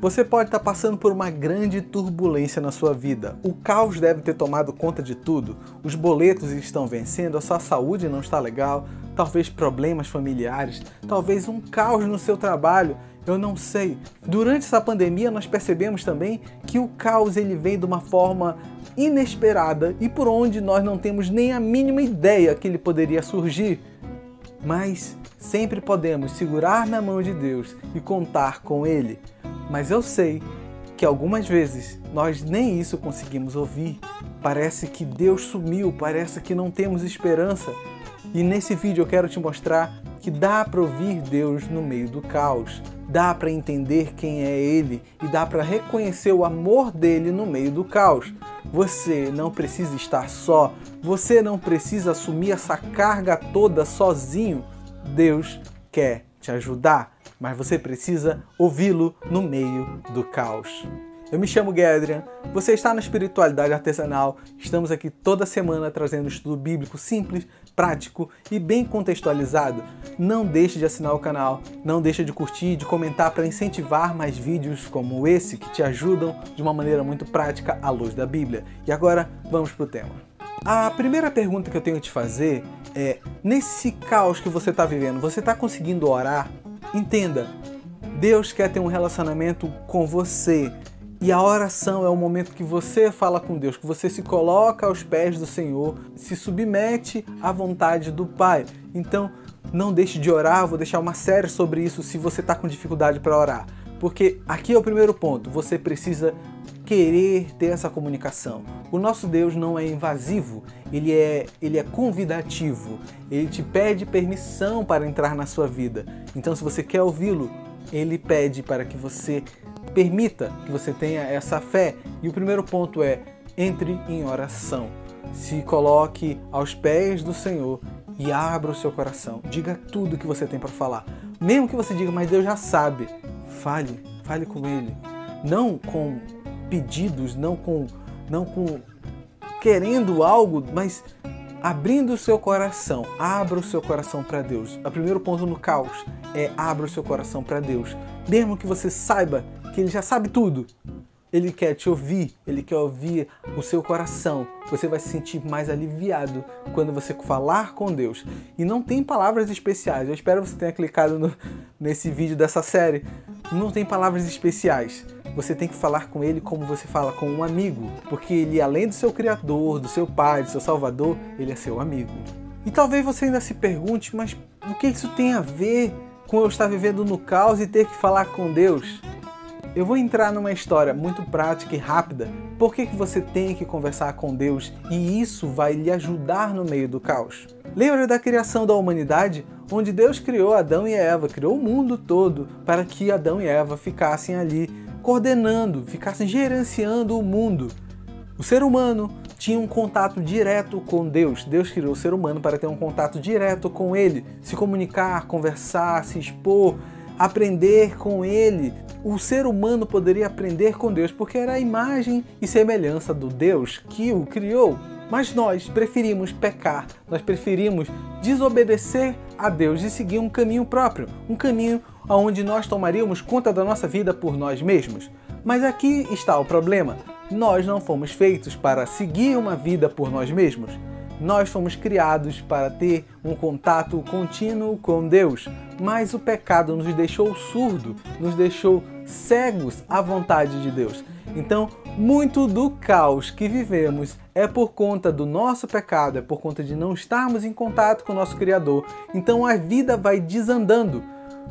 Você pode estar passando por uma grande turbulência na sua vida. O caos deve ter tomado conta de tudo. Os boletos estão vencendo, a sua saúde não está legal, talvez problemas familiares, talvez um caos no seu trabalho. Eu não sei. Durante essa pandemia nós percebemos também que o caos ele vem de uma forma inesperada e por onde nós não temos nem a mínima ideia que ele poderia surgir. Mas sempre podemos segurar na mão de Deus e contar com ele. Mas eu sei que algumas vezes nós nem isso conseguimos ouvir. Parece que Deus sumiu, parece que não temos esperança. E nesse vídeo eu quero te mostrar que dá para ouvir Deus no meio do caos, dá para entender quem é Ele e dá para reconhecer o amor dele no meio do caos. Você não precisa estar só, você não precisa assumir essa carga toda sozinho. Deus quer te ajudar mas você precisa ouvi-lo no meio do caos. Eu me chamo Gedrian, você está na Espiritualidade Artesanal. Estamos aqui toda semana trazendo estudo bíblico simples, prático e bem contextualizado. Não deixe de assinar o canal, não deixe de curtir e de comentar para incentivar mais vídeos como esse que te ajudam de uma maneira muito prática à luz da Bíblia. E agora vamos para o tema. A primeira pergunta que eu tenho que te fazer é: nesse caos que você está vivendo, você está conseguindo orar? Entenda, Deus quer ter um relacionamento com você. E a oração é o momento que você fala com Deus, que você se coloca aos pés do Senhor, se submete à vontade do Pai. Então, não deixe de orar, vou deixar uma série sobre isso se você está com dificuldade para orar. Porque aqui é o primeiro ponto, você precisa querer ter essa comunicação. O nosso Deus não é invasivo, ele é, ele é convidativo. Ele te pede permissão para entrar na sua vida. Então, se você quer ouvi-lo, ele pede para que você permita que você tenha essa fé. E o primeiro ponto é: entre em oração. Se coloque aos pés do Senhor e abra o seu coração. Diga tudo o que você tem para falar. Mesmo que você diga, mas Deus já sabe. Fale, fale com Ele. Não com pedidos, não com, não com querendo algo, mas abrindo o seu coração. Abra o seu coração para Deus. O primeiro ponto no caos é abra o seu coração para Deus. Mesmo que você saiba que Ele já sabe tudo, Ele quer te ouvir, Ele quer ouvir o seu coração. Você vai se sentir mais aliviado quando você falar com Deus. E não tem palavras especiais. Eu espero que você tenha clicado no, nesse vídeo dessa série. Não tem palavras especiais você tem que falar com ele como você fala com um amigo, porque ele, além do seu criador, do seu pai, do seu salvador, ele é seu amigo. E talvez você ainda se pergunte, mas o que isso tem a ver com eu estar vivendo no caos e ter que falar com Deus? Eu vou entrar numa história muito prática e rápida. Por que, que você tem que conversar com Deus e isso vai lhe ajudar no meio do caos? Lembra da criação da humanidade? Onde Deus criou Adão e Eva, criou o mundo todo para que Adão e Eva ficassem ali coordenando, ficasse gerenciando o mundo. O ser humano tinha um contato direto com Deus. Deus criou o ser humano para ter um contato direto com Ele, se comunicar, conversar, se expor, aprender com Ele. O ser humano poderia aprender com Deus porque era a imagem e semelhança do Deus que o criou. Mas nós preferimos pecar, nós preferimos desobedecer a Deus e seguir um caminho próprio, um caminho onde nós tomaríamos conta da nossa vida por nós mesmos. Mas aqui está o problema: nós não fomos feitos para seguir uma vida por nós mesmos. Nós fomos criados para ter um contato contínuo com Deus, mas o pecado nos deixou surdo, nos deixou cegos à vontade de Deus. Então, muito do caos que vivemos é por conta do nosso pecado, é por conta de não estarmos em contato com o nosso Criador. Então a vida vai desandando.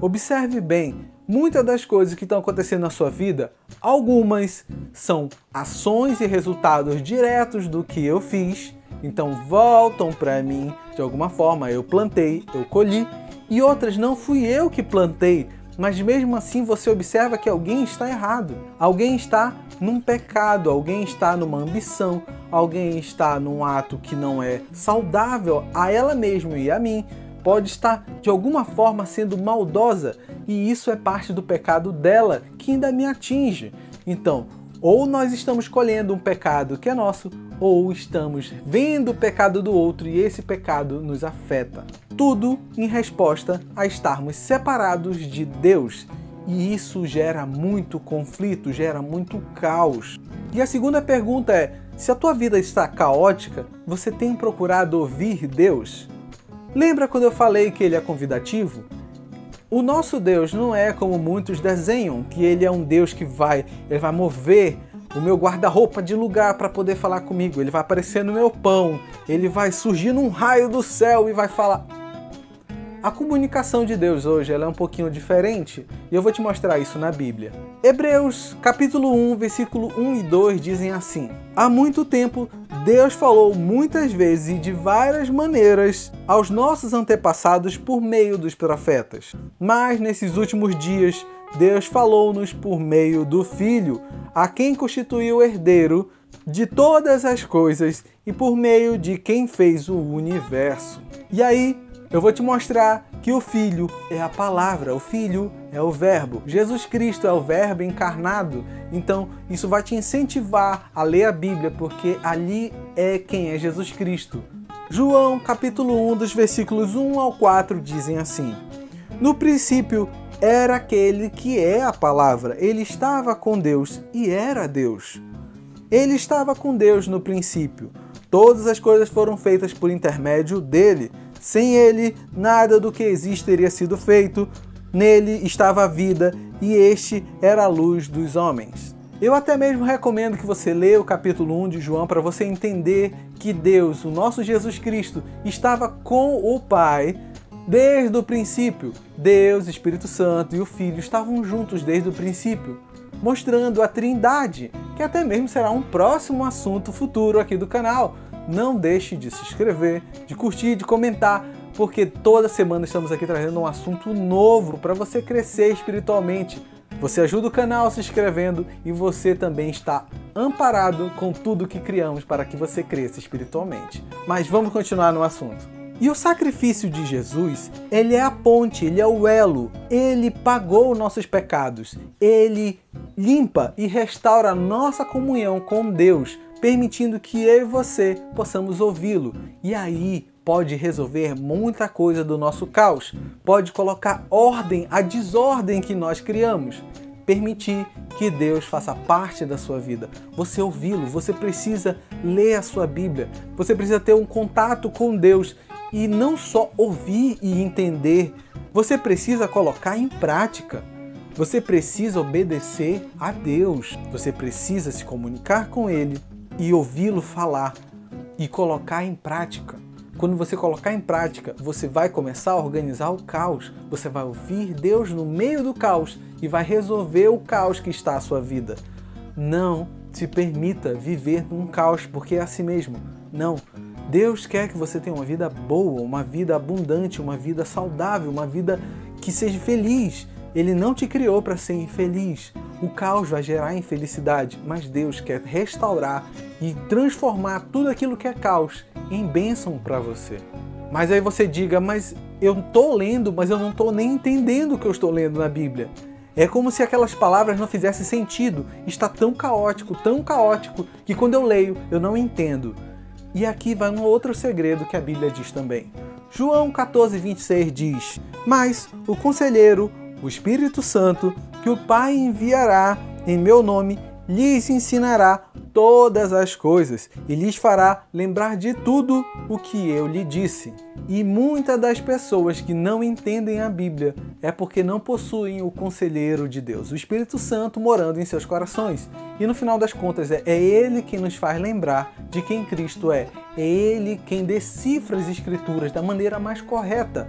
Observe bem, muitas das coisas que estão acontecendo na sua vida, algumas são ações e resultados diretos do que eu fiz, então voltam para mim de alguma forma. Eu plantei, eu colhi, e outras não fui eu que plantei, mas mesmo assim você observa que alguém está errado, alguém está num pecado, alguém está numa ambição, alguém está num ato que não é saudável a ela mesma e a mim pode estar de alguma forma sendo maldosa e isso é parte do pecado dela que ainda me atinge. Então, ou nós estamos colhendo um pecado que é nosso, ou estamos vendo o pecado do outro e esse pecado nos afeta. Tudo em resposta a estarmos separados de Deus. E isso gera muito conflito, gera muito caos. E a segunda pergunta é: se a tua vida está caótica, você tem procurado ouvir Deus? Lembra quando eu falei que ele é convidativo? O nosso Deus não é como muitos desenham, que ele é um Deus que vai, ele vai mover o meu guarda-roupa de lugar para poder falar comigo. Ele vai aparecer no meu pão, ele vai surgir num raio do céu e vai falar. A comunicação de Deus hoje ela é um pouquinho diferente e eu vou te mostrar isso na Bíblia. Hebreus capítulo 1, versículo 1 e 2 dizem assim: Há muito tempo Deus falou muitas vezes e de várias maneiras aos nossos antepassados por meio dos profetas. Mas nesses últimos dias Deus falou-nos por meio do Filho, a quem constituiu herdeiro de todas as coisas e por meio de quem fez o universo. E aí, eu vou te mostrar que o Filho é a palavra, o Filho é o Verbo. Jesus Cristo é o Verbo encarnado. Então, isso vai te incentivar a ler a Bíblia, porque ali é quem é Jesus Cristo. João, capítulo 1, dos versículos 1 ao 4 dizem assim: No princípio era aquele que é a palavra. Ele estava com Deus e era Deus. Ele estava com Deus no princípio. Todas as coisas foram feitas por intermédio dele sem ele, nada do que existe teria sido feito. Nele estava a vida, e este era a luz dos homens. Eu até mesmo recomendo que você leia o capítulo 1 de João para você entender que Deus, o nosso Jesus Cristo, estava com o Pai desde o princípio. Deus, Espírito Santo e o Filho estavam juntos desde o princípio, mostrando a Trindade, que até mesmo será um próximo assunto futuro aqui do canal não deixe de se inscrever, de curtir, de comentar, porque toda semana estamos aqui trazendo um assunto novo para você crescer espiritualmente. Você ajuda o canal se inscrevendo e você também está amparado com tudo que criamos para que você cresça espiritualmente. Mas vamos continuar no assunto. E o sacrifício de Jesus, ele é a ponte, ele é o elo. Ele pagou nossos pecados. Ele limpa e restaura nossa comunhão com Deus permitindo que eu e você possamos ouvi-lo. E aí pode resolver muita coisa do nosso caos, pode colocar ordem à desordem que nós criamos. Permitir que Deus faça parte da sua vida. Você ouvi-lo, você precisa ler a sua Bíblia, você precisa ter um contato com Deus e não só ouvir e entender, você precisa colocar em prática. Você precisa obedecer a Deus, você precisa se comunicar com Ele, e ouvi-lo falar e colocar em prática. Quando você colocar em prática, você vai começar a organizar o caos. Você vai ouvir Deus no meio do caos e vai resolver o caos que está a sua vida. Não se permita viver num caos, porque é assim mesmo. Não. Deus quer que você tenha uma vida boa, uma vida abundante, uma vida saudável, uma vida que seja feliz. Ele não te criou para ser infeliz. O caos vai gerar infelicidade, mas Deus quer restaurar e transformar tudo aquilo que é caos em bênção para você. Mas aí você diga, mas eu estou lendo, mas eu não estou nem entendendo o que eu estou lendo na Bíblia. É como se aquelas palavras não fizessem sentido. Está tão caótico, tão caótico, que quando eu leio eu não entendo. E aqui vai um outro segredo que a Bíblia diz também. João 14, 26 diz: Mas o conselheiro, o Espírito Santo, que o Pai enviará em meu nome, lhes ensinará todas as coisas e lhes fará lembrar de tudo o que eu lhe disse. E muitas das pessoas que não entendem a Bíblia é porque não possuem o conselheiro de Deus, o Espírito Santo morando em seus corações. E no final das contas, é, é Ele quem nos faz lembrar de quem Cristo é. É Ele quem decifra as Escrituras da maneira mais correta.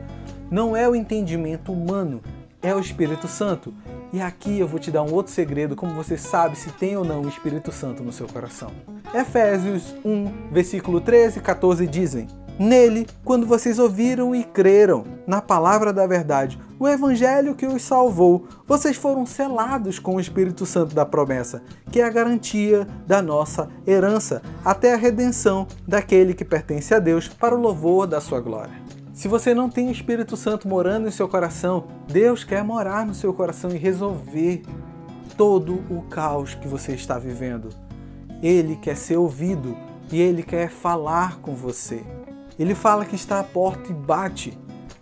Não é o entendimento humano, é o Espírito Santo. E aqui eu vou te dar um outro segredo, como você sabe se tem ou não o Espírito Santo no seu coração. Efésios 1, versículo 13 e 14 dizem: Nele, quando vocês ouviram e creram na palavra da verdade, o evangelho que os salvou, vocês foram selados com o Espírito Santo da promessa, que é a garantia da nossa herança, até a redenção daquele que pertence a Deus para o louvor da sua glória. Se você não tem o Espírito Santo morando em seu coração, Deus quer morar no seu coração e resolver todo o caos que você está vivendo. Ele quer ser ouvido e ele quer falar com você. Ele fala que está à porta e bate.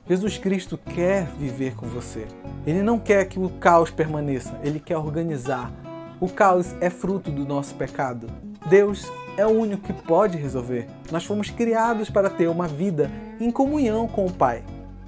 Jesus Cristo quer viver com você. Ele não quer que o caos permaneça, ele quer organizar. O caos é fruto do nosso pecado. Deus é o único que pode resolver. Nós fomos criados para ter uma vida em comunhão com o Pai.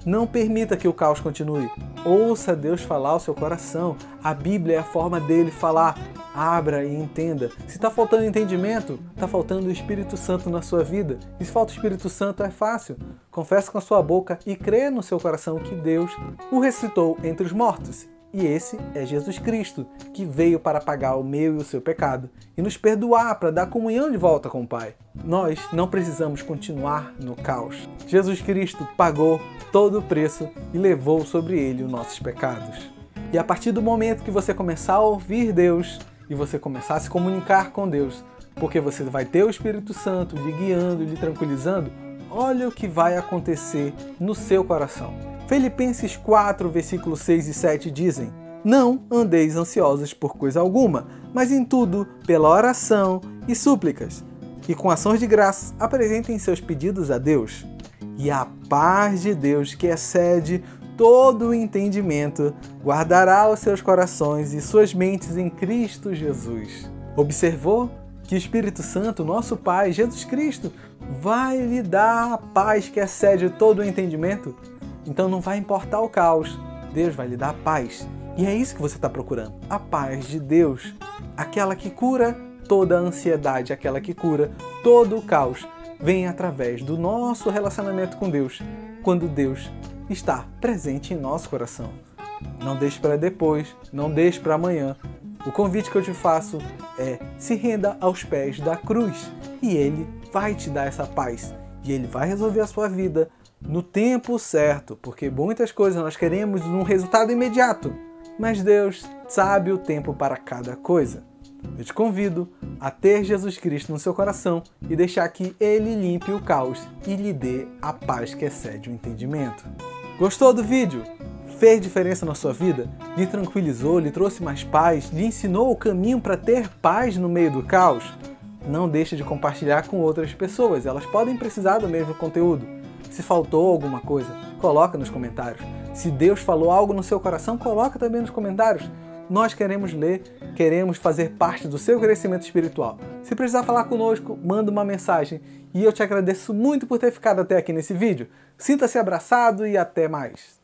Não permita que o caos continue. Ouça Deus falar ao seu coração. A Bíblia é a forma dele falar. Abra e entenda. Se está faltando entendimento, está faltando o Espírito Santo na sua vida. E se falta o Espírito Santo, é fácil. Confesse com a sua boca e crê no seu coração que Deus o ressuscitou entre os mortos e esse é Jesus Cristo, que veio para pagar o meu e o seu pecado e nos perdoar para dar comunhão de volta com o Pai. Nós não precisamos continuar no caos. Jesus Cristo pagou todo o preço e levou sobre ele os nossos pecados. E a partir do momento que você começar a ouvir Deus e você começar a se comunicar com Deus, porque você vai ter o Espírito Santo lhe guiando, lhe tranquilizando, olha o que vai acontecer no seu coração. Filipenses 4, versículos 6 e 7 dizem: Não andeis ansiosos por coisa alguma, mas em tudo, pela oração e súplicas, e com ações de graça apresentem seus pedidos a Deus. E a paz de Deus, que excede todo o entendimento, guardará os seus corações e suas mentes em Cristo Jesus. Observou que o Espírito Santo, nosso Pai, Jesus Cristo, vai lhe dar a paz que excede todo o entendimento? Então não vai importar o caos, Deus vai lhe dar paz. E é isso que você está procurando: a paz de Deus, aquela que cura toda a ansiedade, aquela que cura todo o caos. Vem através do nosso relacionamento com Deus, quando Deus está presente em nosso coração. Não deixe para depois, não deixe para amanhã. O convite que eu te faço é se renda aos pés da cruz e Ele vai te dar essa paz e Ele vai resolver a sua vida no tempo certo, porque muitas coisas nós queremos um resultado imediato, mas Deus sabe o tempo para cada coisa. Eu te convido a ter Jesus Cristo no seu coração e deixar que Ele limpe o caos e lhe dê a paz que excede o entendimento. Gostou do vídeo? Fez diferença na sua vida? Lhe tranquilizou, lhe trouxe mais paz, lhe ensinou o caminho para ter paz no meio do caos? Não deixe de compartilhar com outras pessoas, elas podem precisar do mesmo conteúdo. Se faltou alguma coisa, coloca nos comentários. Se Deus falou algo no seu coração, coloca também nos comentários. Nós queremos ler, queremos fazer parte do seu crescimento espiritual. Se precisar falar conosco, manda uma mensagem. E eu te agradeço muito por ter ficado até aqui nesse vídeo. Sinta-se abraçado e até mais.